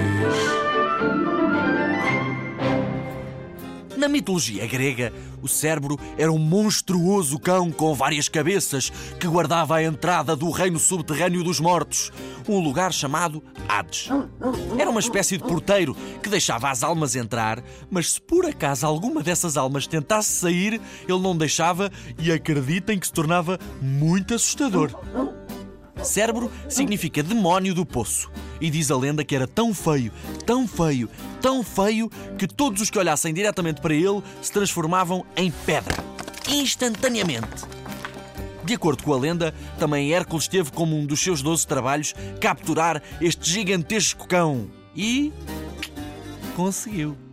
fez. Na mitologia grega, o cérebro era um monstruoso cão com várias cabeças que guardava a entrada do reino subterrâneo dos mortos, um lugar chamado Hades. Era uma espécie de porteiro que deixava as almas entrar, mas se por acaso alguma dessas almas tentasse sair, ele não deixava e acreditem que se tornava muito assustador. Cérebro significa demónio do poço. E diz a lenda que era tão feio, tão feio, tão feio, que todos os que olhassem diretamente para ele se transformavam em pedra. Instantaneamente. De acordo com a lenda, também Hércules teve como um dos seus doze trabalhos capturar este gigantesco cão. E. conseguiu.